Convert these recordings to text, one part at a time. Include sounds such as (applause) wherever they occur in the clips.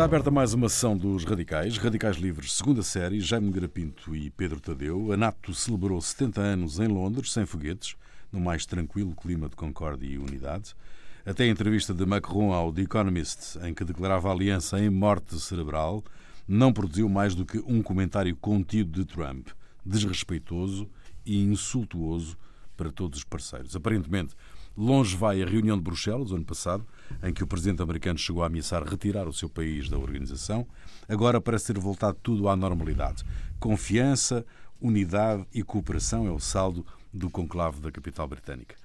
Está aberta mais uma sessão dos Radicais, Radicais Livres, segunda série, Jaime Garapinto e Pedro Tadeu. A NATO celebrou 70 anos em Londres, sem foguetes, no mais tranquilo clima de concórdia e unidade. Até a entrevista de Macron ao The Economist, em que declarava a aliança em morte cerebral, não produziu mais do que um comentário contido de Trump, desrespeitoso e insultuoso para todos os parceiros. Aparentemente, longe vai a reunião de Bruxelas, ano passado, em que o presidente americano chegou a ameaçar retirar o seu país da organização. Agora parece ter voltado tudo à normalidade. Confiança, unidade e cooperação é o saldo do conclave da capital britânica.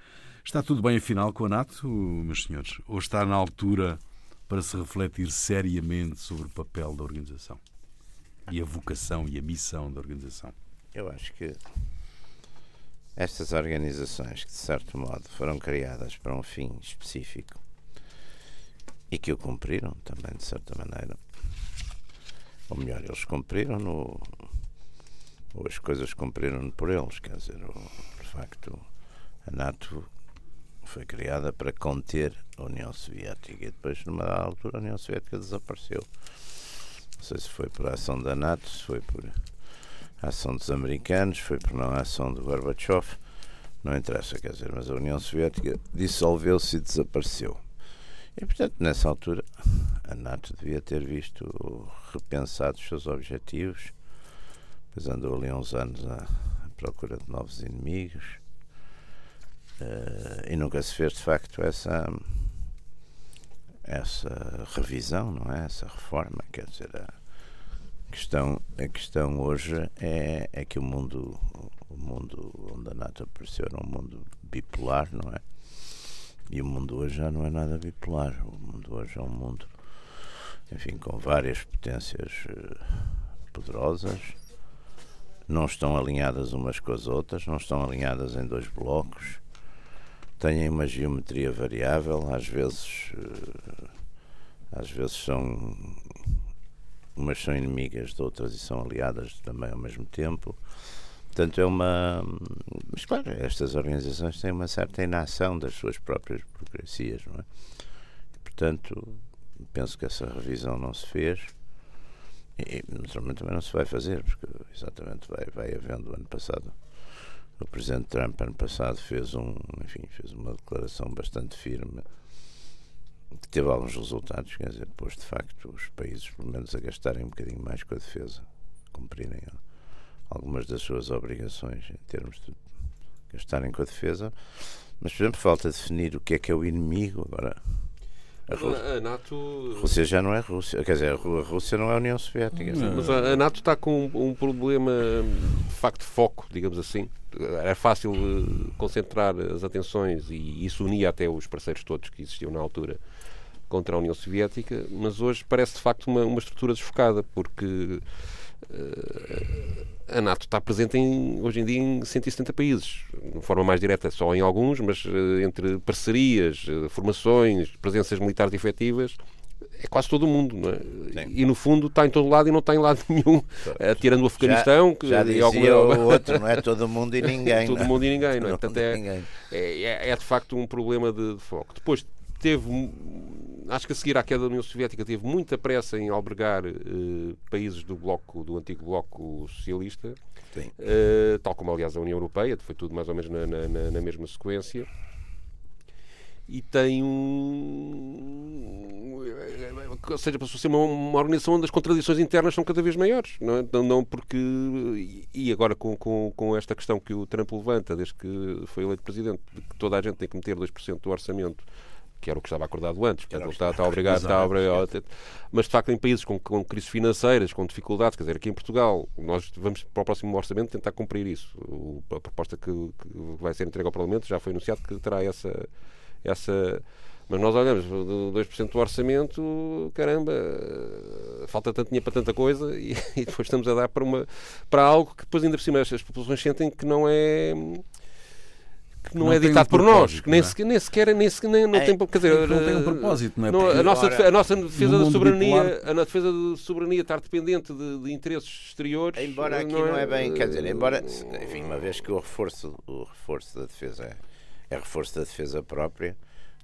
Está tudo bem, afinal, com a NATO, meus senhores? Ou está na altura para se refletir seriamente sobre o papel da organização? E a vocação e a missão da organização? Eu acho que estas organizações que, de certo modo, foram criadas para um fim específico e que o cumpriram também, de certa maneira, ou melhor, eles cumpriram no, ou as coisas cumpriram por eles, quer dizer, o, de facto, a NATO foi criada para conter a União Soviética e depois, numa altura, a União Soviética desapareceu. Não sei se foi por ação da NATO, se foi por a ação dos americanos, foi por não a ação do Gorbachev, não interessa, quer dizer, mas a União Soviética dissolveu-se e desapareceu. E, portanto, nessa altura, a NATO devia ter visto repensado os seus objetivos, pois andou ali uns anos à, procura de novos inimigos, uh, e nunca se fez, de facto, essa essa revisão, não é? Essa reforma, quer dizer, a, questão, a questão hoje é, é que o mundo, o mundo onde a NATO apareceu era um mundo bipolar, não é? E o mundo hoje já não é nada bipolar. O mundo hoje é um mundo, enfim, com várias potências uh, poderosas. Não estão alinhadas umas com as outras, não estão alinhadas em dois blocos. Têm uma geometria variável, às vezes, uh, às vezes são umas são inimigas de outras e são aliadas também ao mesmo tempo. Portanto, é uma. Mas, claro, estas organizações têm uma certa inação das suas próprias burocracias, não é? Portanto, penso que essa revisão não se fez e, naturalmente, também não se vai fazer, porque exatamente vai, vai havendo. Ano passado, o Presidente Trump, ano passado, fez, um, enfim, fez uma declaração bastante firme que teve alguns resultados, quer dizer, depois de facto os países, pelo menos, a gastarem um bocadinho mais com a defesa, cumprirem algumas das suas obrigações em termos de gastarem com a defesa, mas, por exemplo, falta definir o que é que é o inimigo agora. A, Rússia, a NATO. A Rússia já não é Rússia, quer dizer, a Rússia não é a União Soviética. Mas a, NATO está com um, um problema de facto de foco, digamos assim. Era fácil uh, concentrar as atenções e isso unia até os parceiros todos que existiam na altura contra a União Soviética, mas hoje parece de facto uma, uma estrutura desfocada, porque uh, a NATO está presente em, hoje em dia em 170 países, de forma mais direta só em alguns, mas uh, entre parcerias, uh, formações, presenças militares efetivas, é quase todo o mundo, não é? Sim. E no fundo está em todo lado e não está em lado (laughs) nenhum, uh, tirando o Afeganistão. Já, que, já dizia alguma... o outro, não é todo mundo e (laughs) ninguém. todo mundo e ninguém, não é? Portanto, é, é, é, de facto um problema de, de foco. Depois teve, acho que a seguir à queda da União Soviética, teve muita pressa em albergar uh, países do bloco, do antigo bloco socialista, uh, tal como aliás a União Europeia, foi tudo mais ou menos na, na, na mesma sequência. E tem um. Ou seja, passou a ser uma, uma, organização onde as contradições internas são cada vez maiores. Não, é? não, não porque. E agora com, com, com esta questão que o Trump levanta, desde que foi eleito presidente, de que toda a gente tem que meter 2% do orçamento que era o que estava acordado antes, portanto, ele está, está obrigado, está (laughs) obrigado mas de facto em países com, com crises financeiras, com dificuldades, quer dizer, aqui em Portugal, nós vamos para o próximo orçamento tentar cumprir isso. O, a proposta que, que, vai ser entregue ao Parlamento já foi anunciado que terá essa, essa mas nós olhamos, 2% do orçamento, caramba, falta tanto dinheiro para tanta coisa e, (laughs) e, depois estamos a dar para, uma, para algo que depois ainda por cima as, as populações sentem que não é que não, não é ditado um por nós, que nem, é? sequer, nem sequer, nem sequer nem, não é, tem, quer dizer, não tem um propósito, não é? Não, a, nossa, a nossa defesa da soberania, bipolar... a defesa da soberania estar dependente de, de interesses exteriores. Embora aqui não é, não é bem, quer dizer, embora, enfim, uma vez que o reforço, o reforço da defesa é, é reforço da defesa própria,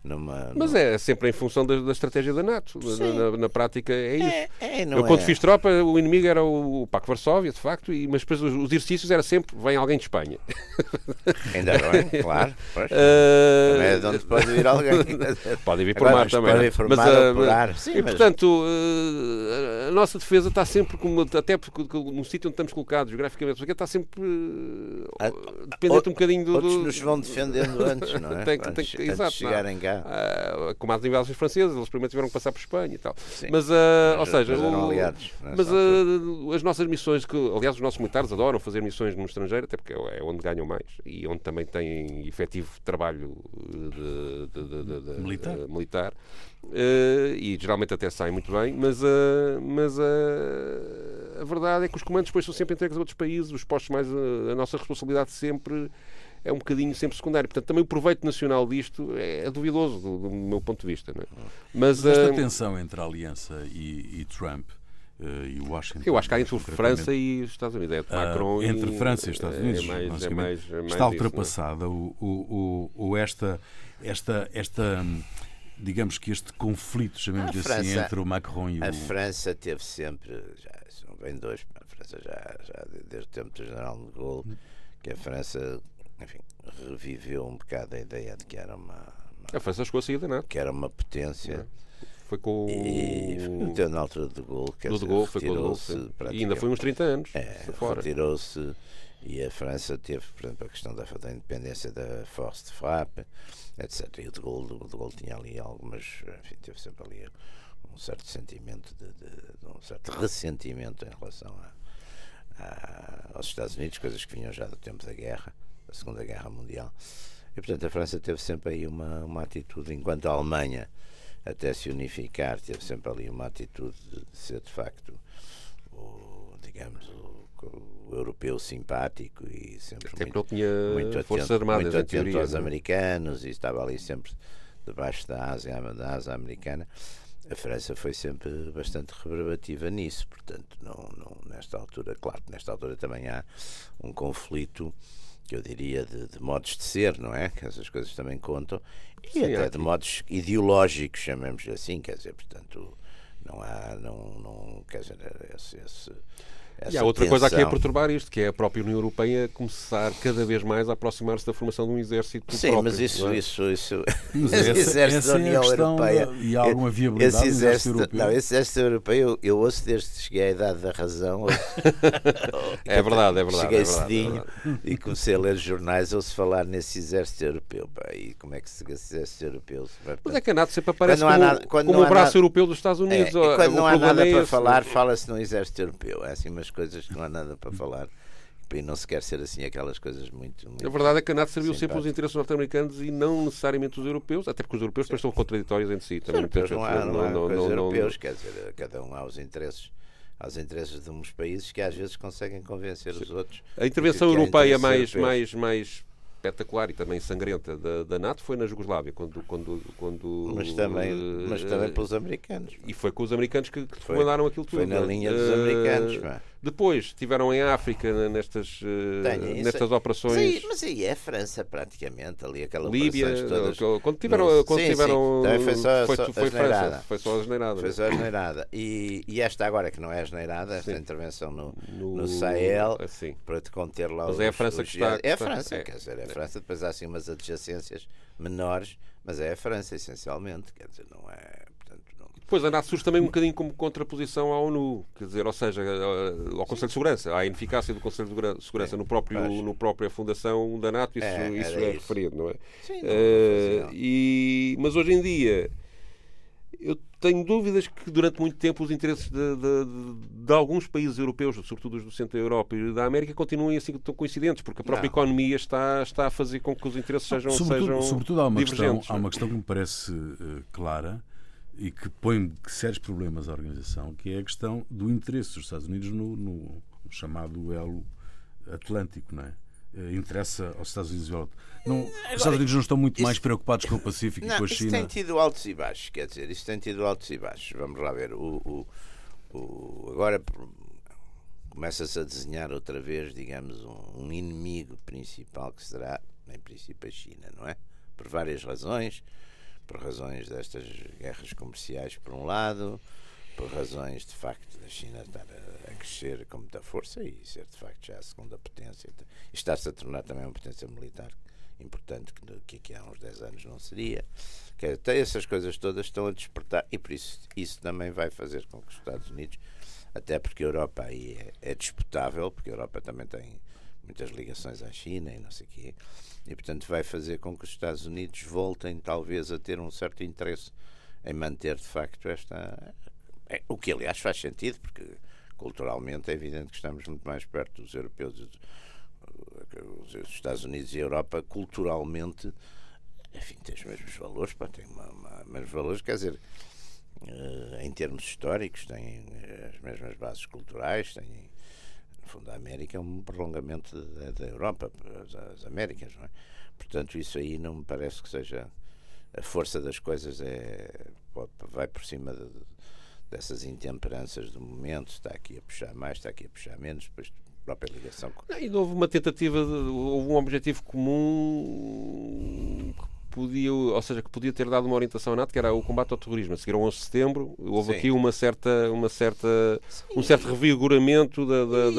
numa. Mas é sempre em função da, da estratégia da NATO. Na, na, na, prática é isso. É, é, eu, quando é. fiz tropa, o inimigo era o Paco Varsóvia, de facto, e, mas depois os, os exercícios era sempre: vem alguém de Espanha. (laughs) Ainda bem, claro. Uh, também é de onde (laughs) pode vir alguém. pode vir por Agora, mar também. Pode vir por mas, mar uh, por ar. Sim, e, mas... portanto, uh, a nossa defesa está sempre, como, até porque no sítio onde estamos colocados, geograficamente, está sempre dependente um bocadinho do. Outros nos vão defendendo (laughs) antes, não é? tem, tem, antes, antes exato, de chegarem cá. Uh, como as invasões francesas, eles primeiro tiveram que passar por Espanha e tal. Sim. Mas, uh, ou seja, o, aliados, mas uh, as nossas missões, que aliás os nossos militares adoram fazer missões no estrangeiro, até porque é onde ganham mais e onde também têm efetivo trabalho de, de, de, militar. militar. E geralmente até saem muito bem, mas, mas a verdade é que os comandos depois são sempre entregues a outros países, os postos mais a nossa responsabilidade sempre é um bocadinho sempre secundário. Portanto, também o proveito nacional disto é, é duvidoso do, do, meu ponto de vista. É? Mas, esta uh, tensão entre a Aliança e, e Trump uh, e Washington. Eu acho que há entre França e Estados Unidos. É Macron uh, entre e, França e Estados Unidos. É mais, é mais, é mais está ultrapassada o, o, o, esta, esta, esta digamos que este conflito, chamemos assim, entre o Macron e o. A França teve sempre, já não vem dois, a França já, já desde o tempo do general de Gaulle, que a França enfim, reviveu um bocado a ideia de que era uma. uma a França chegou a sair da NATO. Que era uma potência. É. Foi com e, então, na altura de Gaulle, quer do de Gaulle, foi com o E ainda foi uns 30 anos. É, retirou-se e a França teve, por exemplo, a questão da, da independência da Force de Frappe, etc. E o de Gaulle, o de Gaulle tinha ali algumas, enfim, teve sempre ali um certo sentimento, de, de, de um certo ressentimento em relação a, a, aos Estados Unidos, coisas que vinham já do tempo da guerra da Segunda Guerra Mundial. E, portanto, a França teve sempre aí uma, uma atitude, enquanto a Alemanha, até se unificar, teve sempre ali uma atitude de ser, de facto, o, digamos, europeu simpático e sempre até muito, tinha muito atento, armadas, muito atento teoria, aos é? americanos e estava ali sempre debaixo da Ásia, da Ásia americana. A França foi sempre bastante reverbativa nisso, portanto, não, não, nesta altura, claro que nesta altura também há um conflito que eu diria de, de, modos de ser, não é? Que essas coisas também contam. E Sim, até de modos ideológicos, chamemos assim, quer dizer, portanto, não há, não, não quer dizer, esse, esse e há outra tensão. coisa aqui a perturbar isto, que é a própria União Europeia começar cada vez mais a aproximar-se da formação de um exército Sim, próprio, mas isso, é? isso, isso, mas (laughs) esse exército da é União Europeia e há alguma viabilidade esse exército, europeu? Não, esse exército europeu eu, eu ouço desde que cheguei à idade da razão. (laughs) é verdade, é verdade. Cheguei é verdade, cedinho é e comecei a ler jornais ouço falar nesse exército europeu. Pá, e como é que esse exército europeu se vai... Mas é que a NATO sempre aparece como, nada, como o braço nada, europeu dos Estados Unidos. É, quando não há nada para falar, fala-se num exército europeu. É assim umas coisas que não há nada para falar e não se quer ser assim aquelas coisas muito. muito a verdade é que a NATO serviu sempre os interesses norte-americanos e não necessariamente os europeus, até porque os europeus depois estão contraditórios entre si. Também Sim, não há, não, há não, não, europeus, quer dizer, cada um há os interesses aos interesses de uns países que às vezes conseguem convencer os outros. A intervenção europeia mais, mais, mais espetacular e também sangrenta da, da NATO foi na Jugoslávia, quando, quando, quando mas também, uh, mas também pelos americanos. E foi com os americanos que, que mandaram aquilo tudo. Foi na linha dos americanos. Uh, depois estiveram em África nestas, uh, nestas operações. Sim, mas aí é a França praticamente, ali aquela Líbia, todas. Quando tiveram. No, quando sim, tiveram sim. foi só, foi, só foi França, foi só a geneirada. Foi só a geneirada. E, e esta agora que não é a geneirada, esta sim. intervenção no, no, no Sahel, assim. para te conter lá mas os. Mas é a França os, que está. É a França, é, quer dizer, é a França, depois há assim umas adjacências menores, mas é a França essencialmente, quer dizer, não é Pois a NATO surge também um bocadinho como contraposição à ONU, quer dizer, ou seja, ao Conselho de Segurança, à ineficácia do Conselho de Segurança no próprio no própria fundação da NATO, isso é, isso é referido, não é? Sim, não, uh, e, mas hoje em dia eu tenho dúvidas que durante muito tempo os interesses de, de, de, alguns países europeus, sobretudo os do centro da Europa e da América, continuem assim tão coincidentes, porque a própria não. economia está, está a fazer com que os interesses sejam, sobretudo, sejam sobretudo há uma divergentes. Questão, há uma questão que me parece uh, clara, e que põe sérios problemas à organização, que é a questão do interesse dos Estados Unidos no, no chamado elo atlântico, não é? Eh, interessa aos Estados Unidos não, Agora, os Estados Unidos não estão muito isso, mais preocupados com o Pacífico não, e com a China. Isso tem tido altos e baixos, quer dizer, isso tem tido altos e baixos. Vamos lá ver. O, o, o agora começa-se a desenhar outra vez, digamos, um, um, inimigo principal que será, em princípio, a China, não é? Por várias razões por razões destas guerras comerciais, por um lado, por razões de facto da China estar a, a crescer com muita força e ser de facto já a segunda potência e está-se a tornar também uma potência militar importante que, que há uns 10 anos não seria. Que até essas coisas todas estão a despertar e por isso isso também vai fazer com que os Estados Unidos, até porque a Europa aí é, é disputável, porque a Europa também tem muitas ligações à China e não sei o quê, e portanto vai fazer com que os Estados Unidos voltem talvez a ter um certo interesse em manter de facto esta. É, o que aliás faz sentido, porque culturalmente é evidente que estamos muito mais perto dos europeus os Estados Unidos e a Europa culturalmente enfim, têm os mesmos valores, pá, têm uma, uma, mesmos valores, quer dizer, uh, em termos históricos, têm as mesmas bases culturais, têm, no fundo, a América é um prolongamento da, da Europa, as, as, Américas, não é? Portanto, isso aí não me parece que seja a força das coisas, é, vai por cima de, dessas intemperanças do momento, está aqui a puxar mais, está aqui a puxar menos, depois própria ligação. E houve uma tentativa, de, houve um objetivo comum podia, ou seja, que podia ter dado uma orientação à NATO, que era o combate ao terrorismo. A seguir ao 11 de setembro, houve Sim. aqui uma certa, uma certa, um certo revigoramento da, da,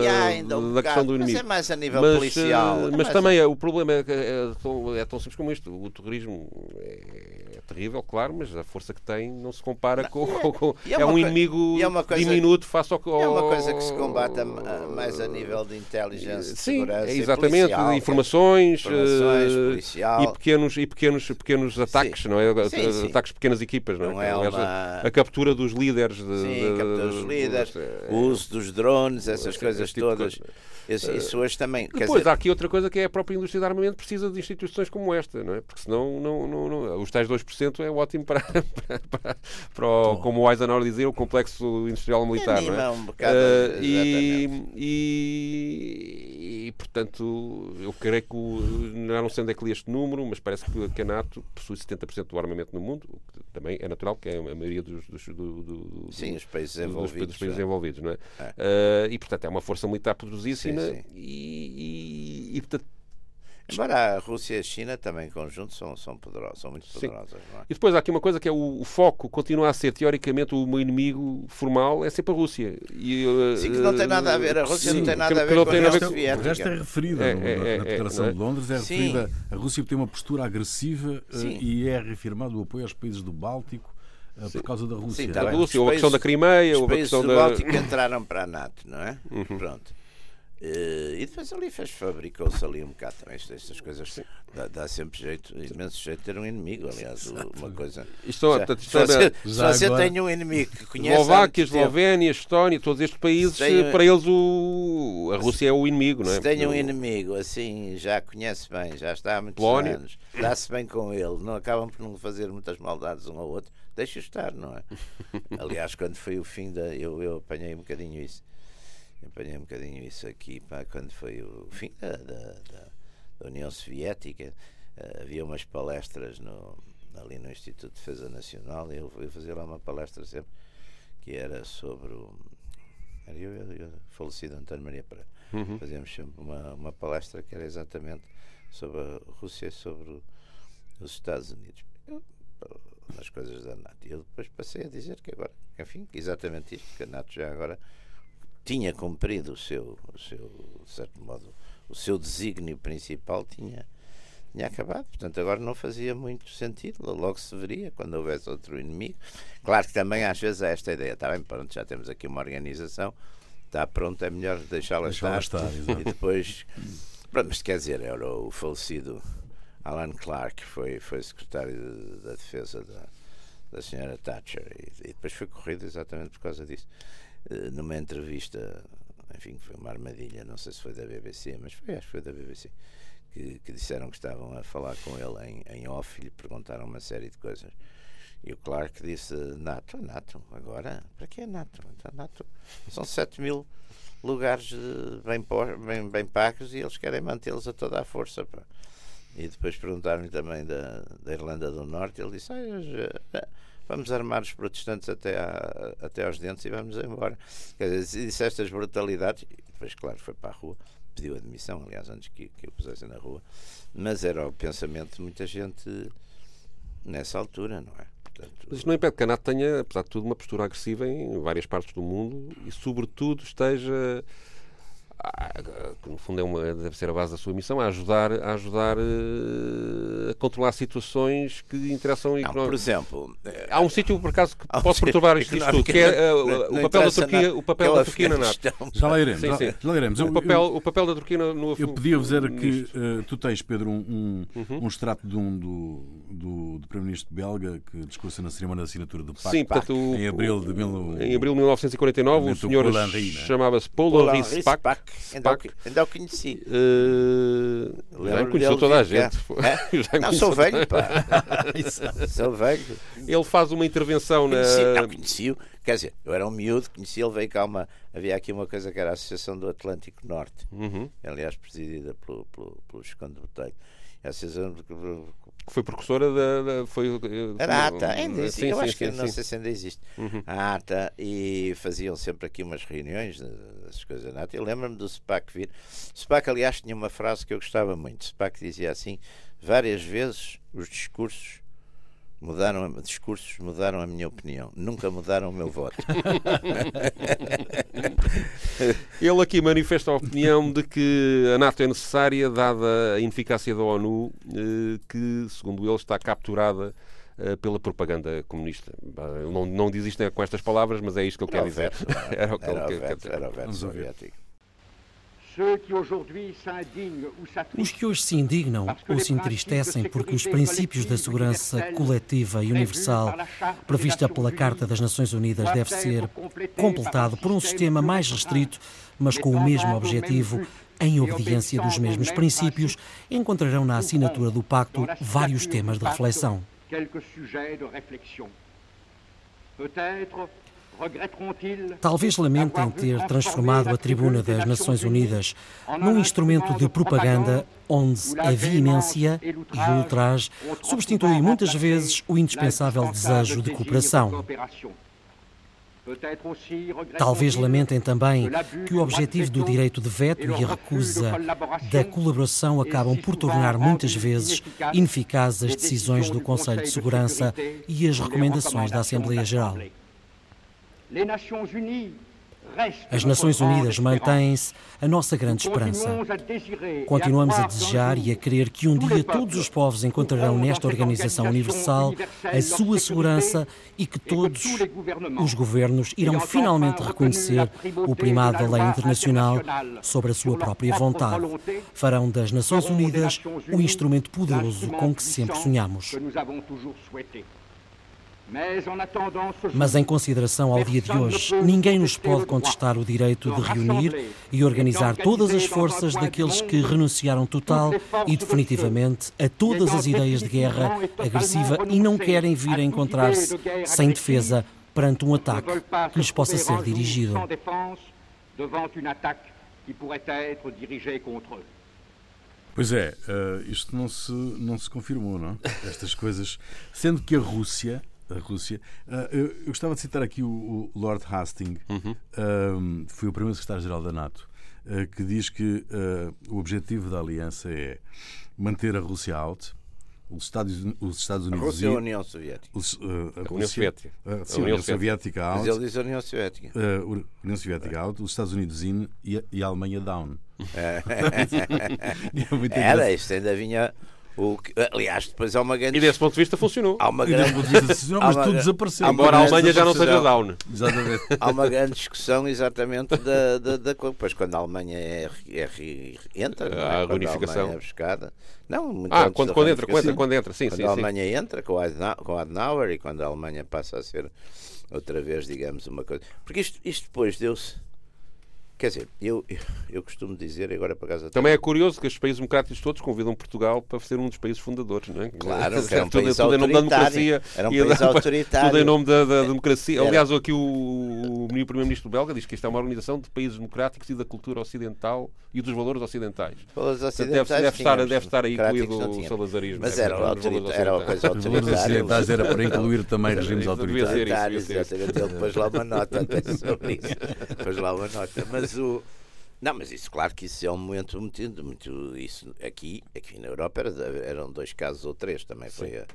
da, um da questão do inimigo. Mas é mais a nível mas, policial. Uh, mas também a... o problema é, é, tão, é tão simples como isto. O terrorismo é, é, terrível, claro, mas a força que tem não se compara não, com, é, com, é, é um inimigo coisa, diminuto face ao, ao, É uma coisa que se combate a, mais a nível de inteligência, Sim, segurança, exatamente, policial, informações, informações uh, policial. e pequenos e pequenos pequenos, pequenos ataques, sim. não é? Sim, sim. Ataques de pequenas equipas, não, não é? é uma... a, captura dos líderes. De, sim, captura dos líderes, o uso dos drones, essas coisas tipo todas. Isso, isso, hoje também. Depois dizer... há aqui outra coisa que é a própria indústria de armamento precisa de instituições como esta, não é? Porque senão não, não, não, os tais 2% é ótimo para, (laughs) para, para, para o, como o Eisenhower dizia, o complexo industrial militar. não é? um bocado, uh, e, e, e, portanto, eu creio que não sei onde é que li este número, mas parece que a NATO possui 70% do armamento no mundo, o que também é natural, que é a maioria dos, dos, do, do, Sim, países envolvidos. Dos países envolvidos, não é? é. Uh, e, portanto, é uma força militar poderosíssima sim, sim. E, e, e, portanto, Embora a Rússia e a China também em conjunto são, são, poderosas, são muito poderosas. É? E depois há aqui uma coisa que é o, o, foco continua a ser, teoricamente, o meu inimigo formal é sempre a Rússia. E, uh, sim, que não tem nada a ver, a Rússia sim, não tem nada que, a ver com a União Soviética. O resto é referida é, é, é, na Declaração de Londres, é referida, a Rússia tem uma postura agressiva uh, e é reafirmado o apoio aos países do Báltico uh, por causa da Rússia. Sim, da Rússia, ou a questão da Crimeia, ou a questão do da... Báltico entraram para a NATO, não é? Uhum. Pronto. Uh, e depois ali fez, fabricou-se ali um bocado também estas coisas. Dá, dá, sempre jeito, imenso jeito de ter um inimigo. Aliás, uma coisa. Isto, já, se, você, se você tem um inimigo que conhece. Eslováquia, Eslovénia, Estónia, todos estes países, tem, para eles o, a Rússia é o inimigo, não é? Se tem um inimigo assim, já conhece bem, já está há muitos Polónia. anos, dá-se bem com ele, não acabam por não fazer muitas maldades um ao outro, deixa estar, não é? (laughs) Aliás, quando foi o fim da. Eu, eu apanhei um bocadinho isso apanhei um bocadinho isso aqui pá, quando foi o fim da, da, da União Soviética. Uh, havia umas palestras no, ali no Instituto de Defesa Nacional e eu fui fazer lá uma palestra sempre que era sobre o. Era eu, eu, eu falecido António Maria Pereira. Uhum. Fazíamos sempre uma, uma palestra que era exatamente sobre a Rússia e sobre o, os Estados Unidos. Eu, nas coisas da NATO. E eu depois passei a dizer que agora, enfim, exatamente isto, que a NATO já agora tinha cumprido o seu, o seu, de certo modo, o seu desígnio principal tinha, tinha acabado. Portanto, agora não fazia muito sentido. Logo se veria quando houvesse outro inimigo. Claro que também às vezes há esta ideia. Está bem, pronto, já temos aqui uma organização, está pronto, é melhor deixá-la deixá estar. estar (laughs) e depois. Pronto, mas quer dizer, era o falecido Alan Clark, foi, foi secretário da Defesa da, da senhora Thatcher, e, e depois foi corrido exatamente por causa disso. Eh, numa entrevista, enfim, foi uma armadilha, não sei se foi da BBC, mas foi, acho que foi da BBC, que, que disseram que estavam a falar com ele em, em off e lhe perguntaram uma série de coisas. E o Clark disse: NATO, NATO, agora, para que é NATO? Então, NATO são 7 mil lugares bem, bem, bem pagos e eles querem mantê-los a toda a força. Pá. E depois perguntaram-lhe também da, da Irlanda do Norte. Ele disse: ah, vamos armar os protestantes até, até aos dentes e vamos embora. Quer dizer, disse estas brutalidades, depois, claro, foi para a rua, pediu admissão, aliás, antes que, que o pusessem na rua, mas era o pensamento de muita gente nessa altura, não é? Portanto, Mas isto não impede que a NATO tenha, apesar de tudo, uma postura agressiva em várias partes do mundo e, sobretudo, esteja que no fundo é uma, deve ser a base da sua missão, a ajudar, a, ajudar uh, a controlar situações que interessam e Por exemplo, há um sítio por acaso que pode perturbar isto, isto tudo, que é (laughs) uh, o, papel da Turquia, o papel da Turquia na NATO. Já lá iremos. Sim, sim. Já lá iremos. O, papel, o papel da Turquia no, Eu podia dizer que uh, tu tens, Pedro, um, um, uhum. um extrato de um do, do, do Primeiro-Ministro belga que discursa na cerimónia de assinatura do Pacto sim, portanto, em abril de mil... em abril de 1949. O senhor chamava-se Paul Henri Spack Ainda, o, ainda o conheci. Uh, já conheceu toda a gente. É? (laughs) Não, sou velho, pá. (laughs) sou velho. Ele faz uma intervenção conheci, na. Não, conheci-o. Quer dizer, eu era um miúdo, conheci ele, veio cá uma. Havia aqui uma coisa que era a Associação do Atlântico Norte, uhum. aliás, presidida pelo, pelo, pelo Botelho. A Associação que foi precursora da. da foi, eh, Era a ATA, ainda existe. Sim, eu sim, acho sim, que não sei se ainda existe. Uhum. A ATA e faziam sempre aqui umas reuniões das coisas da ATA. Eu lembro-me do SPAC vir. SPAC, aliás, tinha uma frase que eu gostava muito. SPAC dizia assim: várias vezes os discursos mudaram discursos mudaram a minha opinião nunca mudaram o meu voto (laughs) ele aqui manifesta a opinião de que a NATO é necessária dada a ineficácia da ONU eh, que segundo ele está capturada pela propaganda comunista. Não, não diz isto com estas palavras, mas é isto que ele quer dizer. (laughs) Era o que ele quer dizer. Era o veto soviético. Os que hoje se indignam ou se entristecem porque os princípios da segurança coletiva e universal prevista pela Carta das Nações Unidas deve ser completado por um sistema mais restrito, mas com o mesmo objetivo, em obediência dos mesmos princípios, encontrarão na assinatura do pacto vários temas de reflexão. Talvez lamentem ter transformado a tribuna das Nações Unidas num instrumento de propaganda onde a veemência e o ultraje substituem muitas vezes o indispensável desejo de cooperação. Talvez lamentem também que o objetivo do direito de veto e a recusa da colaboração acabam por tornar muitas vezes ineficazes as decisões do Conselho de Segurança e as recomendações da Assembleia Geral. As Nações Unidas mantêm-se a nossa grande esperança. Continuamos a desejar e a crer que um dia todos os povos encontrarão nesta organização universal a sua segurança e que todos os governos irão finalmente reconhecer o primado da lei internacional sobre a sua própria vontade. Farão das Nações Unidas o instrumento poderoso com que sempre sonhamos. Mas, em consideração ao dia de hoje, ninguém nos pode contestar o direito de reunir e organizar todas as forças daqueles que renunciaram total e definitivamente a todas as ideias de guerra agressiva e não querem vir a encontrar-se sem defesa perante um ataque que lhes possa ser dirigido. Pois é, uh, isto não se, não se confirmou, não? Estas coisas. Sendo que a Rússia a Rússia. Uh, eu, eu, gostava de citar aqui o, o Lord Hastings, uhum. foi o primeiro secretário-geral da NATO, uh, que diz que uh, o objetivo da aliança é manter a Rússia out, os Estados, os Estados Unidos. A Rússia e a União Soviética. Os, a, União Soviética. Uh, sim, a União Soviética out. Mas ele diz a União Soviética. Uh, União Soviética out, os Estados Unidos in e a, e a Alemanha down. É. (laughs) é Era, isto ainda vinha o que, aliás, depois há uma grande. E desse ponto de vista funcionou. Há uma grande. Funcionou, mas tudo desapareceu. Embora a Alemanha já não seja down. Exatamente. Há uma grande discussão exatamente da, da, da Pois quando a Alemanha é, é, entra, não é? a reunificação. A é buscada. Não, ah, quando, quando entra, quando, quando entra, sim, quando sim. a Alemanha sim. entra com o Adenauer e quando a Alemanha passa a ser outra vez, digamos, uma coisa. Porque isto, isto depois deu-se Quer dizer, eu, eu costumo dizer, agora para casa. Também é curioso que os países democráticos todos convidam Portugal para ser um dos países fundadores, não é? Claro, que era um (laughs) país tudo, tudo em nome da democracia. Era um país autoritário. (laughs) Tudo em nome da, da democracia. Era. Aliás, aqui o, o primeiro-ministro belga diz que isto é uma organização de países democráticos e da cultura ocidental e dos valores ocidentais. Valores ocidentais deve, deve, estar, deve estar aí incluído o salazarismo. Mas era, era uma coisa autoritária. Os valores ocidentais era para incluir também regimes autoritários. Exatamente, ele depois lá uma nota (laughs) sobre isso. Depois lá uma nota. Mas o Não, mas isso, claro que isso é um momento muito. muito isso, aqui, aqui na Europa era, eram dois casos ou três, também sim. foi a,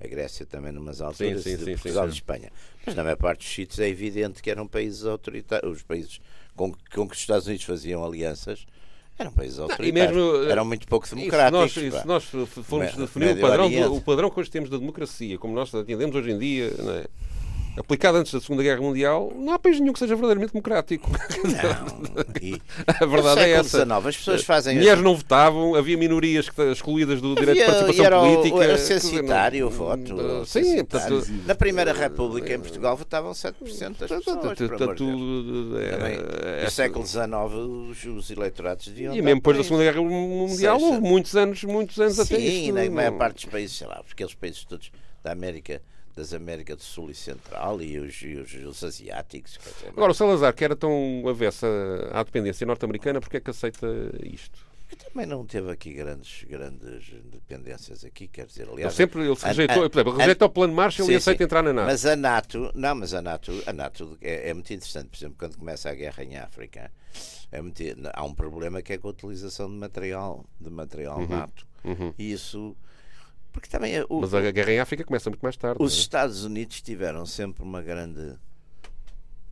a, Grécia também numas alturas, sim, sim, de Portugal e Espanha. Mas na maior parte dos sítios é evidente que eram países autoritários, os países com, com que os Estados Unidos faziam alianças eram países autoritários. Mesmo, eram muito pouco democráticos. Se nós, nós formos definir o padrão, o padrão que hoje temos da democracia, como nós atendemos hoje em dia, é? Aplicado antes da Segunda Guerra Mundial, não há país nenhum que seja verdadeiramente democrático. Não, e... (laughs) a verdade é essa. XIX, as pessoas fazem Mulheres não votavam, havia minorias excluídas do direito de participação era política. O, era censitário o voto. Uh, sim, portanto, na Primeira República em Portugal votavam 7% das pessoas. Portanto, é, no século XIX os, os eleitorados deviam. E mesmo depois da Segunda Guerra Mundial houve muitos anos, muitos anos sim, até Sim, na maior parte dos países, sei lá, aqueles países todos da América das Américas do Sul e Central e os, e os, os asiáticos. Dizer, Agora, o Salazar, que era tão avessa à dependência norte-americana, porque é que aceita isto? também não teve aqui grandes, grandes dependências aqui, quer dizer, aliás... Ele sempre ele se rejeitou, a, a, por exemplo, rejeita o plano Marshall sim, e aceita sim, entrar na NATO. Mas a NATO, não, mas a NATO, a NATO é, é, muito interessante, por exemplo, quando começa a guerra em África, é muito, há um problema que é com a utilização de material, de material uhum, NATO. Uhum. E isso porque também o, Mas a guerra em África começa muito mais tarde. Os é? Estados Unidos tiveram sempre uma grande.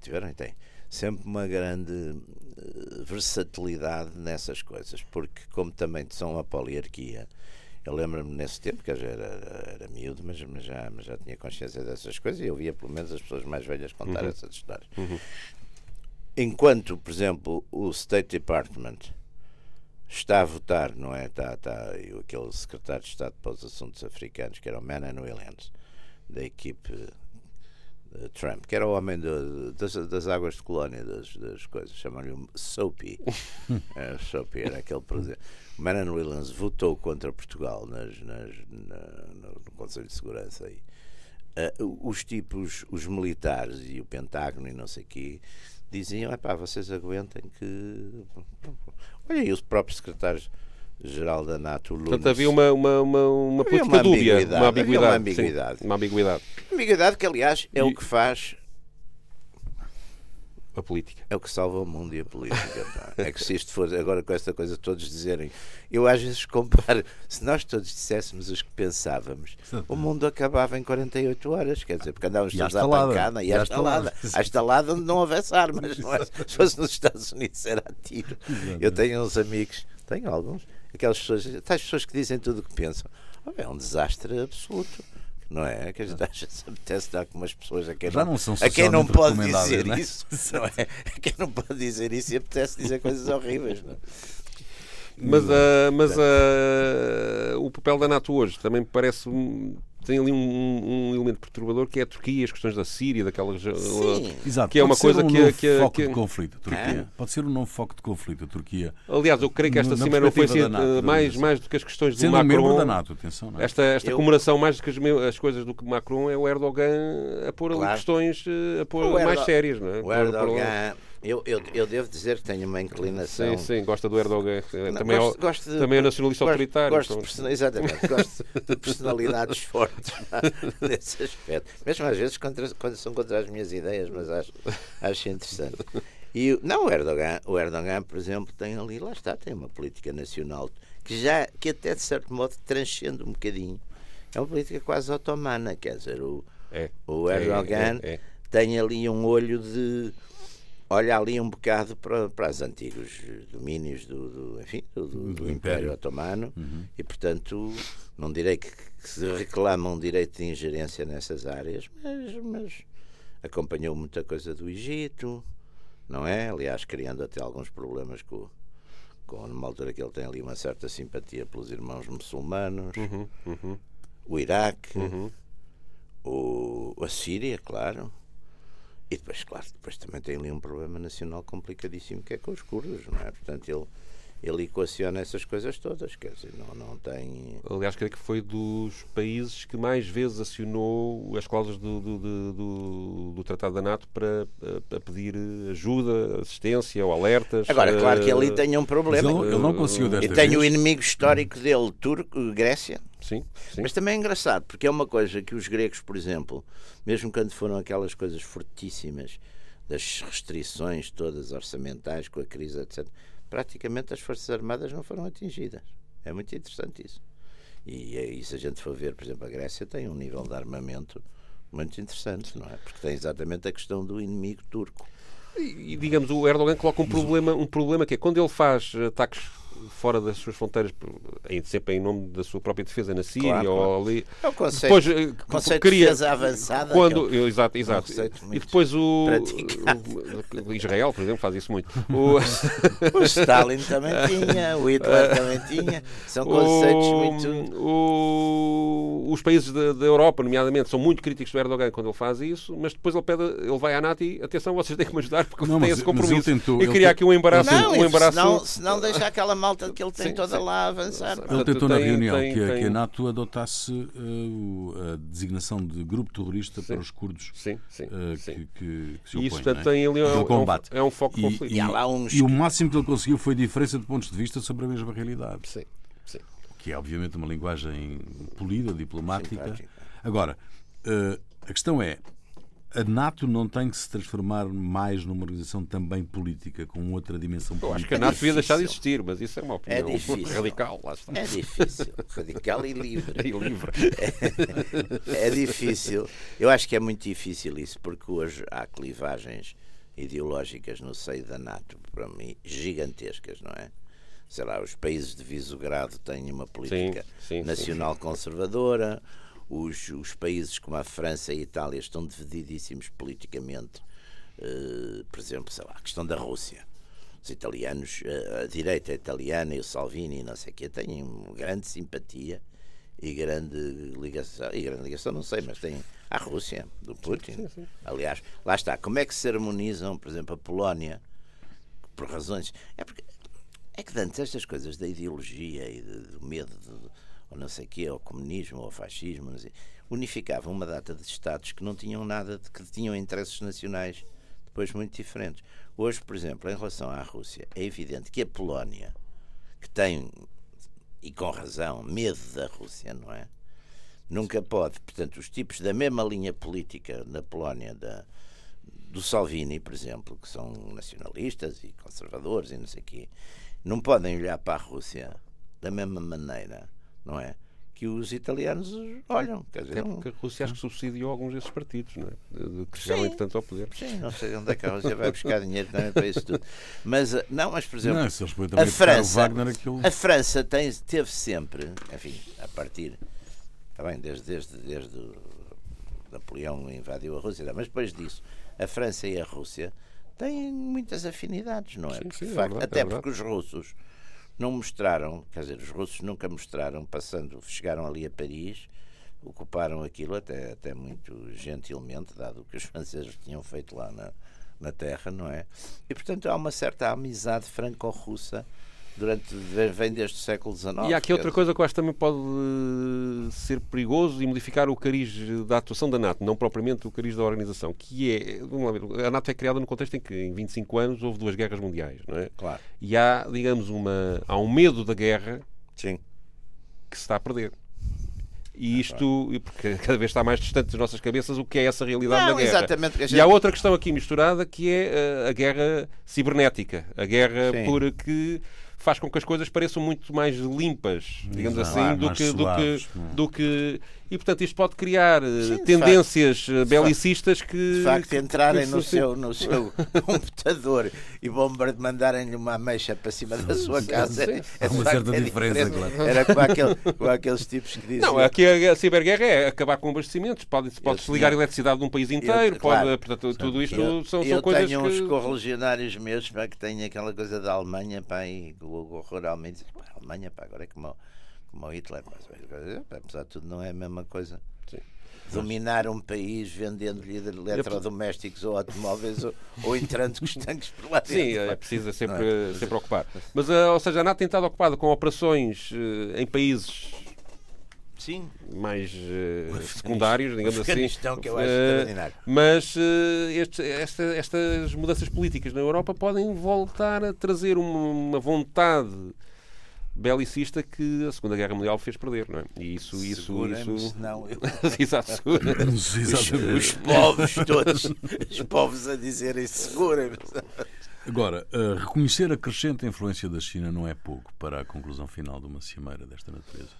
Tiveram e têm. Sempre uma grande uh, versatilidade nessas coisas. Porque, como também são uma poliarquia, eu lembro-me nesse tempo, que eu já era, era miúdo, mas, mas, já, mas já tinha consciência dessas coisas e eu via pelo menos as pessoas mais velhas contar uhum. essas histórias. Uhum. Enquanto, por exemplo, o State Department está a votar, não é? Está, está aquele secretário de Estado para os Assuntos Africanos, que era o Manan Williams, da equipe de Trump, que era o homem do, das, das, águas de colónia, das, das coisas, chamam-lhe Soapy. (laughs) é, Soapy era aquele presidente. O Manan Williams votou contra Portugal nas, nas, na, no Conselho de Segurança. E, uh, os tipos, os militares e o Pentágono e não sei o quê, diziam: pá, vocês aguentem que Olha, e os próprios secretários geral da NATO, Lunes. Portanto, havia uma, uma, uma, uma política uma dúbia, uma ambiguidade. Uma ambiguidade. Sim, uma ambiguidade. Ambiguidade que, aliás, é e... o que faz a política. É o que salva o mundo e a política. é que se isto for agora com esta coisa todos dizerem, eu às vezes comparo, se nós todos disséssemos os que pensávamos, o mundo acabava em 48 horas, quer dizer, porque andávamos todos à pancada e à estalada. À estalada onde não houvesse armas, não é? Se fosse nos Estados Unidos era a tiro. Eu tenho uns amigos, tenho alguns, aquelas pessoas, tais pessoas que dizem tudo o que pensam. é um desastre absoluto não é? Que a gente às vezes apetece dar com umas pessoas a quem Já não, a quem não pode dizer não é? isso, (laughs) não é? A quem não pode dizer isso e apetece dizer coisas horríveis, não é? Mas, uh, mas uh, o papel da NATO hoje também me parece tem ali um, um, elemento perturbador que é a Turquia, as questões da Síria, daquelas. Sim. Exato. Que é uma coisa um que, que, foco que, de conflito, a Turquia. É? Pode ser um novo foco de conflito, a Turquia. Aliás, eu creio que esta semana não foi assim, NATO, mais, mais do que as questões do Sendo Macron. membro da NATO, atenção. É? Esta, esta eu... comemoração, mais do que as, as, coisas do que Macron, é o Erdogan a pôr claro. ali questões a pôr mais sérias, não é? O Erdogan. Eu, eu, eu devo dizer que tenho uma inclinação. Sim, sim, gosta do Erdogan. Não, também, gosto, é, gosto de, também é nacionalista gosto, autoritário. Gosto de person... Exatamente, gosto de personalidades fortes (laughs) nesse aspecto. Mesmo às vezes contra, quando são contra as minhas ideias, mas acho, acho interessante. E, não, o Erdogan, o Erdogan, por exemplo, tem ali, lá está, tem uma política nacional que já, que até de certo modo transcende um bocadinho. É uma política quase otomana, quer dizer, o, é. o Erdogan é, é, é. tem ali um olho de olha ali um bocado para, para os antigos domínios do, do enfim, do, do, do Império, Otomano uhum. e, portanto, não direi que, que, se reclamam direito de ingerência nessas áreas, mas, mas acompanhou muita coisa do Egito, não é? Aliás, criando até alguns problemas com, com numa altura que ele tem ali uma certa simpatia pelos irmãos muçulmanos, uhum, uhum. o Iraque, uhum. o, a Síria, claro e depois, claro, depois também tem ali um problema nacional complicadíssimo que é com os curdos, não é? Portanto, ele, ele equaciona essas coisas todas, quer dizer, não, não tem. Aliás, creio que foi dos países que mais vezes acionou as cláusulas do, do, do, do Tratado da NATO para, para, pedir ajuda, assistência ou alertas. Agora, claro que ali tem um problema. Ele, ele, não conseguiu desta E tem o inimigo histórico dele, Turco, Grécia. Sim, sim. Mas também é engraçado, porque é uma coisa que os gregos, por exemplo, mesmo quando foram aquelas coisas fortíssimas das restrições todas orçamentais com a crise, etc., praticamente as Forças Armadas não foram atingidas. É muito interessante isso. E, e se a gente for ver, por exemplo, a Grécia tem um nível de armamento muito interessante, não é? Porque tem exatamente a questão do inimigo turco. E, digamos, o Erdogan coloca um problema, um problema que é quando ele faz ataques fora das suas fronteiras, sempre em nome da sua própria defesa na Síria claro, ou claro. ali. É o conceito, depois, eh, conceito cria, de defesa avançada. Quando, eu, exato, exato. Um e depois o, o, Israel, por exemplo, faz isso muito. (laughs) O, o Stalin também tinha, o Hitler (laughs) também tinha. São conceitos muito. os países da, da, Europa, nomeadamente, são muito críticos do Erdogan quando ele faz isso, mas depois ele pede, ele vai à NATO e atenção, vocês têm que me ajudar porque não, tem esse compromisso. Tentou, e criar aqui um embaraço. Não, um embaraço... Senão, senão deixa aquela malta que ele tem sim, toda sim. lá a avançar. Ele tentou na reunião tem, que, tem... que, a NATO adotasse uh, a designação de grupo terrorista para os curdos sim, sim, uh, que, que, que, se opõem. Isso, portanto, tem ali um, combate. É, um, é um foco de conflito. E, e, uns... e, o máximo que ele conseguiu foi diferença de pontos de vista sobre a mesma realidade. Sim, sim. Que é, obviamente, uma linguagem polida, diplomática. Agora, uh, a questão é, a NATO não tem que se transformar mais numa organização também política, com outra dimensão política? Eu acho que a NATO devia deixar de existir, mas isso é uma opinião é difícil. radical. Lá está. É difícil. Radical e livre. (laughs) e livre. É, é difícil. Eu acho que é muito difícil isso, porque hoje há clivagens ideológicas no seio da NATO, para mim, gigantescas, não é? Sei lá, os países de Visogrado têm uma política sim, sim, nacional sim, conservadora os, os países como a França e a Itália estão divididíssimos politicamente. Uh, por exemplo, sei lá, a questão da Rússia. Os italianos, uh, a direita italiana e o Salvini, não sei o quê, têm grande simpatia e grande ligação. E grande ligação, não sei, mas têm à Rússia, do Putin. Sim, sim. Aliás, lá está. Como é que se harmonizam, por exemplo, a Polónia, por razões. É porque. É que antes estas coisas da ideologia e do medo de, ou não sei o quê, ou comunismo, ou fascismo, unificavam uma data de Estados que não tinham nada, de, que tinham interesses nacionais depois muito diferentes. Hoje, por exemplo, em relação à Rússia, é evidente que a Polónia, que tem, e com razão, medo da Rússia, não é? Nunca pode, portanto, os tipos da mesma linha política na Polónia, da, do Salvini, por exemplo, que são nacionalistas e conservadores e não sei o quê, não podem olhar para a Rússia da mesma maneira não é? Que os italianos olham. Quer dizer, Até porque a Rússia acho que subsidiou alguns desses partidos, não é? Que chegaram, entretanto, ao poder. Sim, não sei onde é que a Rússia vai buscar dinheiro também para isso tudo. Mas, eh, não, mas por exemplo, não, a França, aquilo... a França tem, teve sempre, enfim, a partir, bem, desde, desde, desde Napoleão invadiu a Rússia, mas depois disso, a França e a Rússia têm muitas afinidades, não é? Sim, sim, facto, é verdade, até é porque os russos não mostraram, quer dizer, os russos nunca mostraram, passando, chegaram ali a Paris, ocuparam aquilo até, até muito gentilmente, dado o que os (laughs) franceses tinham feito lá na, na terra, não é? E portanto há uma certa amizade franco-russa durante vem desde o século XIX. E há aqui outra coisa que eu acho também pode eh, ser perigoso e modificar o cariz da atuação da NATO, não propriamente o cariz da organização, que é, ver, a NATO é criada no contexto em que em 25 anos houve duas guerras mundiais, não é? Claro. E há, digamos, uma há um medo da guerra Sim. que se está a perder. E é isto, porque (laughs) cada vez está mais distante das nossas cabeças o que é essa realidade não, da guerra. Exatamente, gente... E há outra questão aqui misturada que é a, eh, a guerra cibernética, a guerra Sim. por que faz com que as coisas pareçam muito mais limpas, digamos assim, do que, do, que, do que e, portanto, isto pode criar eh, Sim, tendências facto, eh, belicistas que. De facto, entrarem que, no, seu, no seu (laughs) computador e mandarem-lhe uma ameixa para cima da sua casa. Sim, é, uma certa é diferença, claro. Era com, aquele, com aqueles tipos que dizem. Não, aqui a, ciberguerra é acabar com abastecimentos. Pode-se pode ligar a eletricidade de um país inteiro. Eu, pode, portanto, tudo isto eu, são, eu são coisas. Eu tenho uns correligionários meus que têm aquela coisa da Alemanha, pá, e o realmente. Pá, Alemanha, pá, agora é como como o Hitler, mas apesar de tudo não é a mesma coisa. Sim. Dominar um país vendendo-lhe eletrodomésticos ou automóveis ou, ou entrando com os tanques por lá dentro. Sim, é preciso sempre, é? sempre ocupar. Mas, uh, ou seja, a NATO tem estado ocupada com operações uh, em países Sim. mais uh, secundários, digamos assim. que eu acho uh, mas uh, este, esta, estas mudanças políticas na Europa podem voltar a trazer uma, uma vontade belicista que a Segunda Guerra Mundial fez perder, não é? E isso, isso, isso. (laughs) Não, eu... (laughs) Exato, (laughs) os, os povos todos, os povos a dizerem segura Agora, uh, reconhecer a crescente influência da China não é pouco para a conclusão final de uma cimeira desta natureza.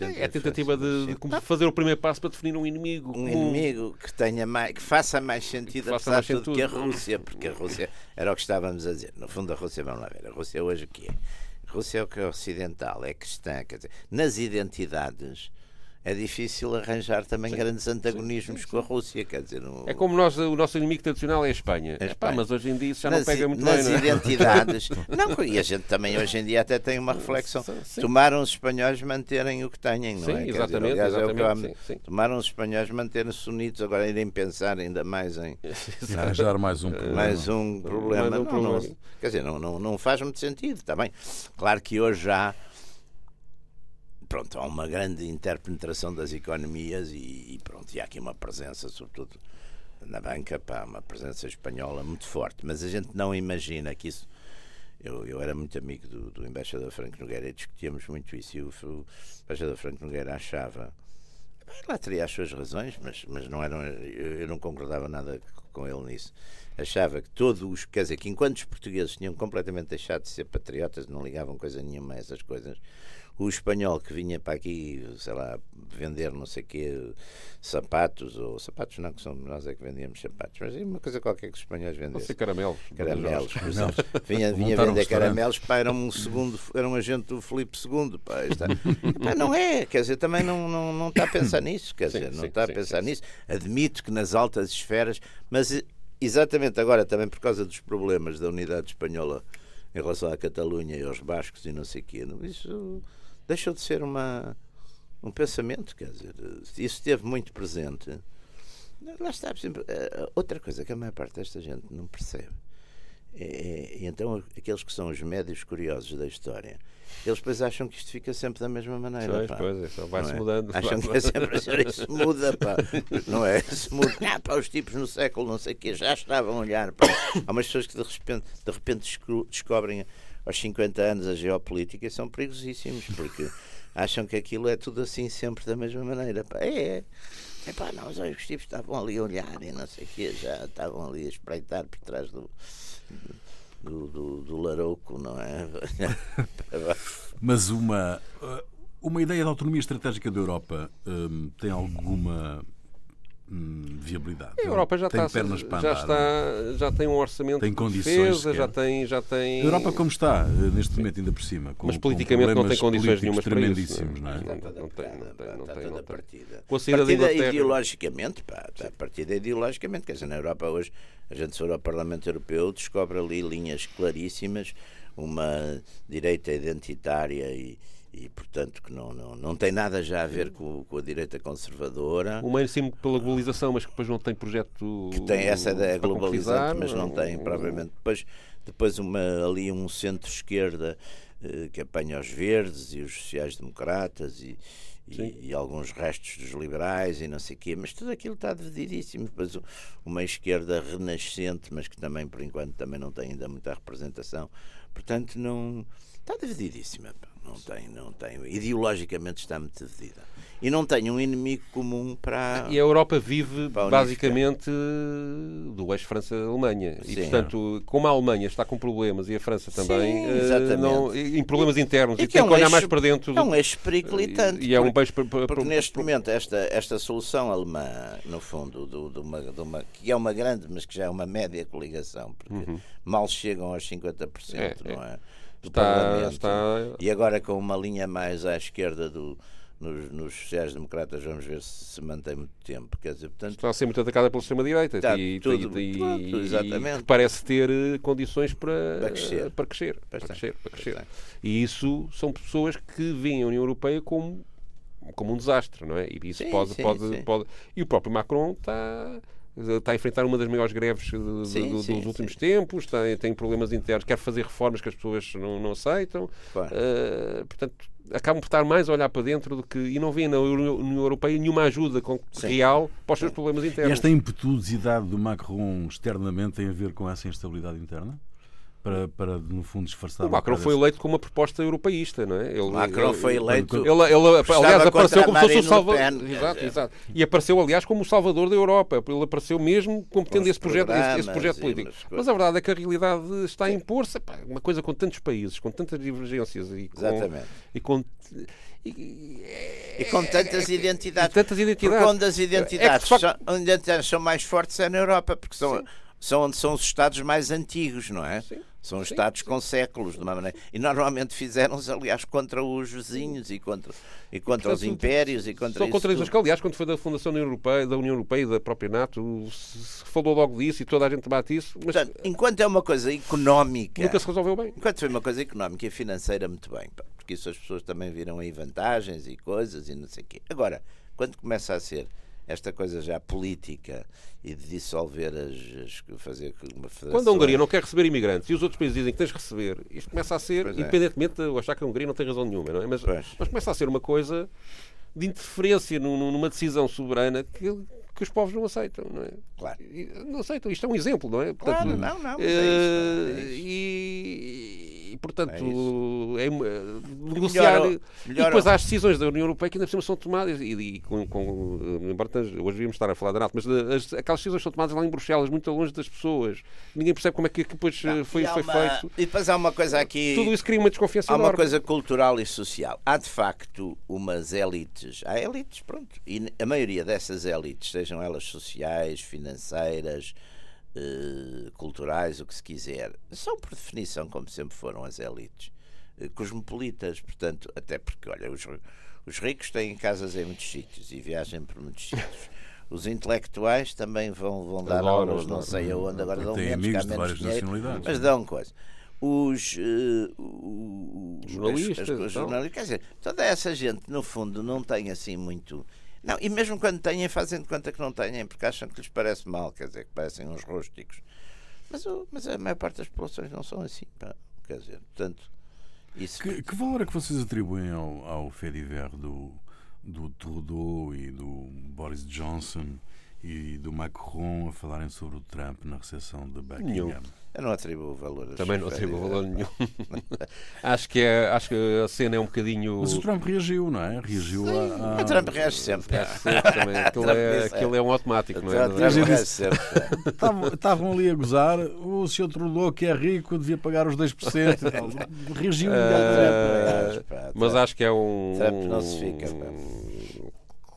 É, é a tentativa de, de, fazer o primeiro passo para definir um inimigo. Um inimigo que tenha mais, que faça mais sentido faça mais sentido. que a Rússia, porque a Rússia era o que estávamos a dizer. No fundo, a Rússia, vamos lá ver, a Rússia hoje o que é? Rússia é é ocidental, é cristã, quer dizer, nas identidades é difícil arranjar também sim, grandes antagonismos sim, sim, com a Rússia. Quer dizer, no... É como nós, o nosso inimigo tradicional é a Espanha. É a Espanha. mas hoje em dia isso já nas, não pega muito nas bem. Nas é? identidades. (laughs) não, e a gente também hoje em dia até tem uma reflexão. Tomaram os espanhóis manterem o que têm, não é? Exatamente, dizer, aliás, exatamente, é o que Tomaram os espanhóis manterem-se unidos, agora irem pensar ainda mais em (laughs) arranjar mais um problema. Mais um problema. Mais um problema. Não, não, quer dizer, não, não, não faz muito sentido, está bem. Claro que hoje já pronto, há uma grande interpenetração das economias e, e, pronto, e há aqui uma presença, sobretudo na banca, pá, uma presença espanhola muito forte, mas a gente não imagina que isso. Eu, eu era muito amigo do, do embaixador Franco Nogueira e discutíamos muito isso. E o, o embaixador Franco Nogueira achava. Lá teria as suas razões, mas, mas não eram, eu, eu não concordava nada com ele nisso. Achava que todos os. Quer dizer, que enquanto os portugueses tinham completamente deixado de ser patriotas, não ligavam coisa nenhuma a essas coisas, o espanhol que vinha para aqui, sei lá, vender não sei quê, sapatos, ou sapatos não, que são nós é que vendíamos sapatos, mas uma coisa qualquer que os espanhóis vendessem. Não caramelos. Caramelos, por exemplo. Vinha, vinha vender caramelos, pá, era um segundo, era um agente do Filipe II, pá, está. (laughs) pá, não é, quer dizer, também não, não, não está a pensar nisso, quer dizer, sim, não sim, está a pensar sim, nisso. Admito que nas altas esferas, mas exatamente agora também por causa dos problemas da unidade espanhola em relação à Catalunha e aos bascos e não sei o quê, isso deixou de ser uma, um pensamento, quer dizer, isso esteve muito presente. Lá está, sempre, eh, outra coisa que a maior parte desta gente não percebe. É, é, então, aqueles que são os médios curiosos da história, eles depois acham que isto fica sempre da mesma maneira. Pois, pois, vai-se é? mudando. Acham que é sempre isso muda, pá. Não é? Isso muda. Ah, pá, os tipos no século não sei o quê já estavam a olhar. Pá. Há umas pessoas que de repente, de repente descobrem aos 50 anos a geopolítica e são perigosíssimos, porque acham que aquilo é tudo assim sempre da mesma maneira. Pá, é, é pá, não, os tipos estavam ali a olhar e não sei o quê, já estavam ali a espreitar por trás do, do, do, do larouco, não é? (laughs) Mas uma, uma ideia de autonomia estratégica da Europa hum, tem alguma hum, viabilidade. A Europa já, tem está, pernas para já, andar, está, já tem um orçamento tem condições de defesa, já tem, já tem... A Europa como está, neste momento ainda por cima. Com, Mas politicamente não tem condições nenhumas tremendíssimos, não é? Não, não, tem, não tem, não tem. Não partida. Com a saída partida ideologicamente, pá, a partida ideologicamente, quer dizer, na Europa hoje, a gente se for ao Parlamento Europeu, descobre ali linhas claríssimas, uma direita identitária e e portanto que não, não, não tem nada já a ver com, com a direita conservadora. O meio sim pela globalização, mas que depois não tem projeto. Que tem essa ideia globalizante, mas não tem propriamente. Depois, depois uma, ali um centro-esquerda eh, que apanha os verdes e os sociais-democratas e, e, e, alguns restos dos liberais e não sei o quê, mas tudo aquilo está divididíssimo. Depois uma esquerda renascente, mas que também, por enquanto, também não tem ainda muita representação. Portanto, não está divididíssima. Não tem, não tem. Ideologicamente está muito dividida. E não tem um inimigo comum para. E a Europa vive basicamente do eixo França-Alemanha. E, portanto, como a Alemanha está com problemas e a França também, Sim, uh, não, em problemas internos, e, e tem é um que olhar mais para dentro. Do, é um eixo periclitante. E é um beijo para, porque neste momento, esta, esta solução alemã, no fundo, do, do uma, de uma, que é uma grande, mas que já é uma média coligação, porque uhum. mal chegam aos 50%, é, não é? é do está, Parlamento. Está... E agora com uma linha mais à esquerda do, nos, nos sociais-democratas, vamos ver se se mantém muito tempo. Quer dizer, portanto, está a ser muito atacada pela extrema-direita e, tudo, e, pronto. E parece ter eh, condições para, para crescer. Para crescer, para crescer, para crescer. E isso são pessoas que veem a União Europeia como, como um desastre, não é? E isso sim, pode, sim, pode, sim. pode. E o próprio Macron está está a enfrentar uma das maiores greves sim, do, sim, dos últimos sim. tempos, tem, tem problemas internos, quer fazer reformas que as pessoas não, não aceitam. Uh, portanto, acabam por estar mais a olhar para dentro do que. e não vêem na União Europeia nenhuma ajuda real para os seus problemas internos. E esta impetuosidade do Macron externamente tem a ver com essa instabilidade interna? Para, para no fundo, disfarçar. O Macron foi eleito com uma proposta europeísta, não é? Ele, o Macron foi eleito. Ele, ele, ele aliás, apareceu como se fosse o salvador. Exato, exato. E apareceu, aliás, como o salvador da Europa. Ele apareceu mesmo como tendo esse projeto, esse, esse projeto político. Mas a verdade é que a realidade está a impor-se. Uma coisa com tantos países, com tantas divergências e com. Exatamente. E com e, e, com tantas identidades. E tantas identidades. Porque onde as identidades, é só... são, onde são mais fortes é na Europa, porque são, são onde são os Estados mais antigos, não é? Sim. São sim, Estados sim. com séculos, de uma maneira. E normalmente fizeram-se, aliás, contra os vizinhos e contra, e contra os impérios e contra São contradições que, aliás, quando foi da fundação da União Europeia, da União Europeia e da própria NATO, se falou logo disso e toda a gente bate isso. Mas... Portanto, enquanto é uma coisa económica. Nunca se resolveu bem. Enquanto foi uma coisa económica e financeira, muito bem. Porque isso as pessoas também viram aí vantagens e coisas e não sei o quê. Agora, quando começa a ser esta coisa já política e de dissolver as, as fazer uma federação. Quando a Hungria não quer receber imigrantes e os outros países dizem que tens de receber, isto começa a ser, pois é. independentemente de eu achar que a Hungria não tem razão nenhuma, não é? Mas, mas começa a ser uma coisa de interferência numa decisão soberana que, que os povos não aceitam, não é? Claro. Não aceitam. Isto é um exemplo, não é? Portanto, claro, não, não. Mas é isso, é isso. E, portanto, é, é negociar. Melhor, e depois há as decisões da União Europeia que ainda por cima são tomadas, e, e com, com, embora hoje devíamos estar a falar da NATO, mas as, aquelas decisões são tomadas lá em Bruxelas, muito longe das pessoas. Ninguém percebe como é que depois não, foi, foi uma, feito. E depois há uma coisa aqui. Tudo isso cria uma desconfiança Há enorme. uma coisa cultural e social. Há de facto umas elites. Há elites, pronto. E a maioria dessas elites, sejam elas sociais, financeiras, eh, culturais, o que se quiser, são por definição, como sempre foram as elites, uh, cosmopolitas, portanto, até porque, olha, os, os ricos têm casas em muitos sítios e viajam por muitos sítios. Os intelectuais também vão, vão dar agora, aulas, não sei aonde, agora dão menos, cá menos dinheiro, mas dão coisa. Os, uh, jornalistas, as, as, jornalistas, quer dizer, toda essa gente, no fundo, não tem assim muito não, e mesmo quando têm, fazem de conta que não têm, porque acham que lhes parece mal, quer dizer, que parecem uns rústicos. Mas, mas a maior parte das populações não são assim, pá. quer dizer, portanto. Isso... Que, que valor é que vocês atribuem ao, ao Fediver do, do Trudeau e do Boris Johnson e do Macron a falarem sobre o Trump na recepção de Buckingham? Nenhum. Eu não atribuo valor. Também não atribuo valor nenhum. (laughs) acho, que é, acho que a cena é um bocadinho. Mas o Trump reagiu, não é? Reagiu a, a. O Trump reage sempre. (laughs) Reage sempre também. Aquilo, é, aquilo é um automático, não é? O Trump reage sempre. Estavam ali a gozar. O senhor Trudeau, que é rico, devia pagar os 2%. (laughs) reagiu uh, Mas acho que é um. Trump não se fica.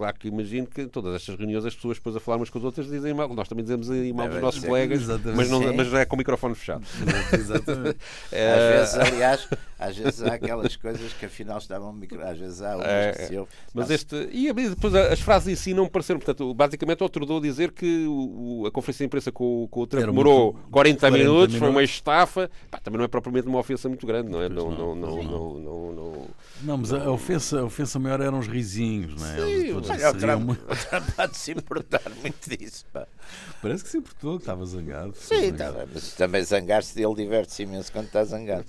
Claro que imagino que todas estas reuniões as pessoas depois a falar umas com as outras dizem mal. Nós também dizemos aí mal dos nossos colegas, mas, não, mas é com o microfone fechado. (laughs) Exatamente. (laughs) é... Às vezes, aliás, às vezes há aquelas coisas que afinal estavam micro... às vezes há é, que se ouve. Mas este. E depois as frases em si não me pareceram. Portanto, basicamente, o Trudeau dizer que o, a conferência de imprensa com, com o Trump demorou 40, 40 minutos, minutos, foi uma estafa. Pá, também não é propriamente uma ofensa muito grande, não é? Não, não, não, não, não, não, não, mas a ofensa, a ofensa maior eram os risinhos, não é? Sim, Olha, o Trump, muito... (laughs) o Trump pode se importar muito disso. Pá. Parece que se importou, que estava zangado. Sim, estava, mas também zangar-se, ele diverte-se imenso quando está zangado.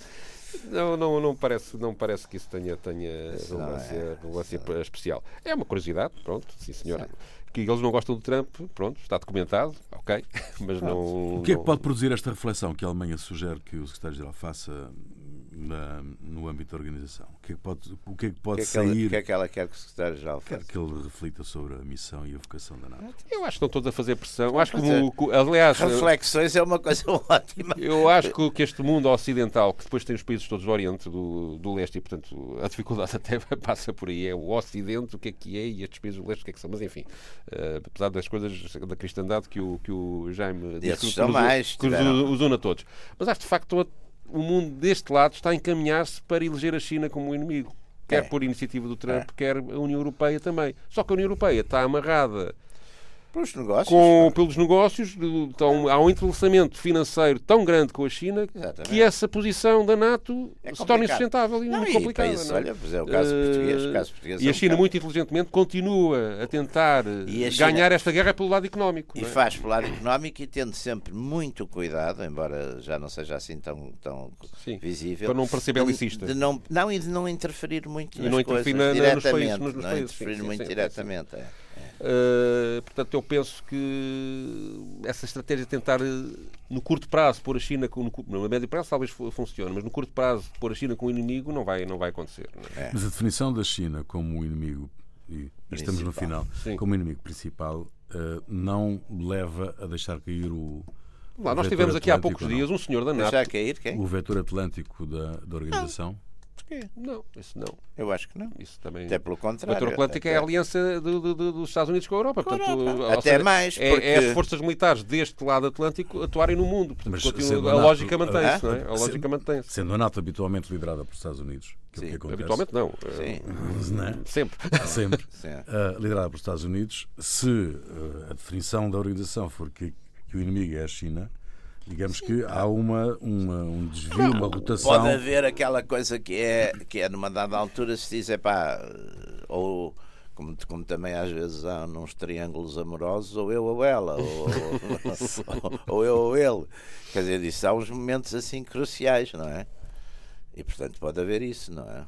Não, não, não, parece, não parece que isso tenha, tenha relevância, é, relevância é. especial. É uma curiosidade, pronto, sim senhora. Sim. Que eles não gostam do Trump, pronto, está documentado, ok, (laughs) mas não. O que é que pode produzir esta reflexão que a Alemanha sugere que o secretário-geral faça na, no âmbito da organização? O que é que pode, o que é que pode que é que sair? Ela, o que é que ela quer que o secretário-geral faça? Quer que ele reflita sobre a missão e a vocação da NATO. Eu acho que estão todos a fazer pressão. (laughs) Eu acho que, o, aliás, reflexões é uma coisa ótima. Eu acho que, que este mundo ocidental, que depois tem os países todos do Oriente, do, do Leste, e portanto a dificuldade (laughs) até passa por aí. É o Ocidente, o que é que é, e estes países do Leste, o que é que são. Mas enfim, uh, apesar das coisas da cristandade que o, que o Jaime disse, que, mais, que os, une a todos. Mas acho de facto o mundo deste lado está a encaminhar-se para eleger a China como inimigo. Quer é. por iniciativa do Trump, é. quer a União Europeia também. Só que a União Europeia está amarrada Pelos negócios, com, pelos negócios, então, há um entrelaçamento financeiro tão grande com a China Exatamente. que essa posição da NATO é se torna insustentável e não, muito complicada. E não é? Olha, é o caso uh, português. O caso português e a China, muito inteligentemente, continua a tentar a ganhar esta guerra pelo lado económico. E é? faz pelo lado económico e tendo sempre muito cuidado, embora já não seja assim tão, tão Sim, visível. Para não parecer belicista. De, de não, não, e de não interferir muito e nas não coisas na, diretamente. Nos países, nos, nos não países, interferir sim, muito sim, diretamente. É. Uh, portanto, eu penso que essa estratégia de tentar, no curto prazo, pôr a China com, no, no médio prazo talvez funcione, mas no curto prazo pôr a China como inimigo não vai, não vai acontecer. Não é? Mas a definição da China como inimigo, e estamos no final, Sim. como inimigo principal, uh, não leva a deixar cair o. Lá, nós tivemos aqui há poucos dias um senhor da NATO. Deixar cair quem? O vetor atlântico da, da organização. Não. Porquê? Não, isso não. Eu acho que não. Isso também... Até pelo contrário. O Atlântico até... é a aliança do, do, do, dos Estados Unidos com a Europa. Portanto, Europa. Até seja, mais. É, porque... É, as forças militares deste lado Atlântico atuarem no mundo. Portanto, continua, a, NATO, lógica mantém-se. Não é? A lógica mantém-se. Sendo a NATO habitualmente liderada pelos Estados Unidos. Que Sim. É que habitualmente não. Sim. não é? Sempre. (laughs) Sempre. Uh, liderada pelos Estados Unidos. Se uh, a definição da organização for que, que o inimigo é a China Digamos que há uma, uma, um desvio, uma rotação. Pode haver aquela coisa que é, que é numa dada altura se diz, é pá, ou como, como também às vezes há nos triângulos amorosos, ou eu ou ela, ou, ou, (laughs) ou eu ou ele. Quer dizer, isso há uns momentos assim cruciais, não é? E portanto pode haver isso, não é?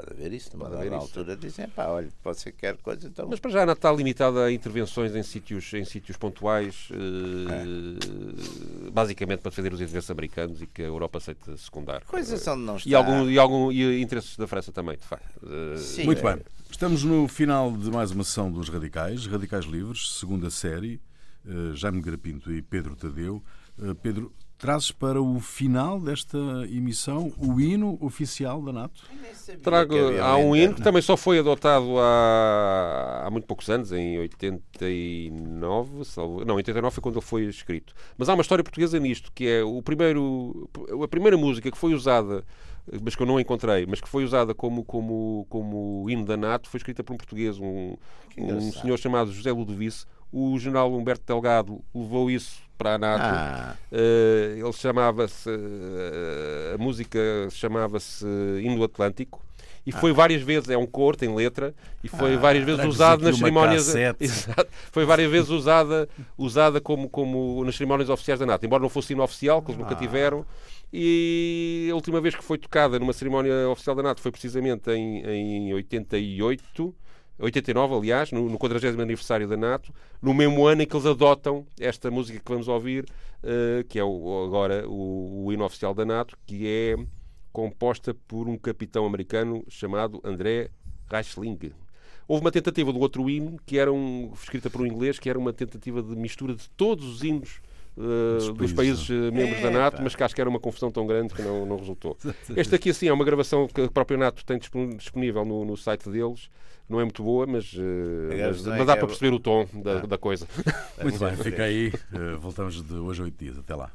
Pode haver isso, numa dada altura dizem, pá, olha, pode ser que quer coisa, então... Mas para já não está limitada a intervenções em sítios, em sítios pontuais, eh, é. basicamente para defender os interesses americanos e que a Europa aceite secundar. Coisas onde não está... E, algum, e, algum, e interesses da França também, de facto. Eh, Sim, Muito é. bem. Estamos no final de mais uma sessão dos Radicais, Radicais Livres, segunda série, uh, Jaime Garapinto e Pedro Tadeu. Pedro, trazes para o final desta emissão o hino oficial da NATO? Trago, há um hino que também só foi adotado há, há muito poucos anos, em 89, salvo, não, 89 foi quando ele foi escrito. Mas há uma história portuguesa nisto, que é o primeiro, a primeira música que foi usada, mas que eu não encontrei, mas que foi usada como, como, como hino da NATO, foi escrita por um português, um, um senhor chamado José Ludovice. O general Humberto Delgado levou isso para a NATO. Ah. Uh, ele chamava-se. Uh, a música chamava-se Indo Atlântico. E foi ah. várias vezes, é um cor, tem letra, e foi ah, várias vezes usado nas cerimónias. (laughs) Exato, foi várias vezes usada, usada como, como nas cerimónias oficiais da NATO, embora não fosse hino oficial, que eles nunca ah. tiveram. E a última vez que foi tocada numa cerimónia oficial da NATO foi precisamente em, em 88. 89, aliás, no, no 40 aniversário da NATO, no mesmo ano em que eles adotam esta música que vamos ouvir, uh, que é o, agora o, o hino oficial da NATO, que é composta por um capitão americano chamado André Reichling. Houve uma tentativa do outro hino, que era um, escrita por um inglês, que era uma tentativa de mistura de todos os hinos uh, dos países uh, membros é, da NATO, pá. mas que acho que era uma confusão tão grande que não, não resultou. (laughs) Este aqui, assim, é uma gravação que a própria NATO tem disponível no, no site deles. Não é muito boa, mas, uh, mas, mas, dá para perceber o tom da, ah. da coisa. Muito (laughs) bem, fica aí. voltamos de hoje a oito dias. Até lá.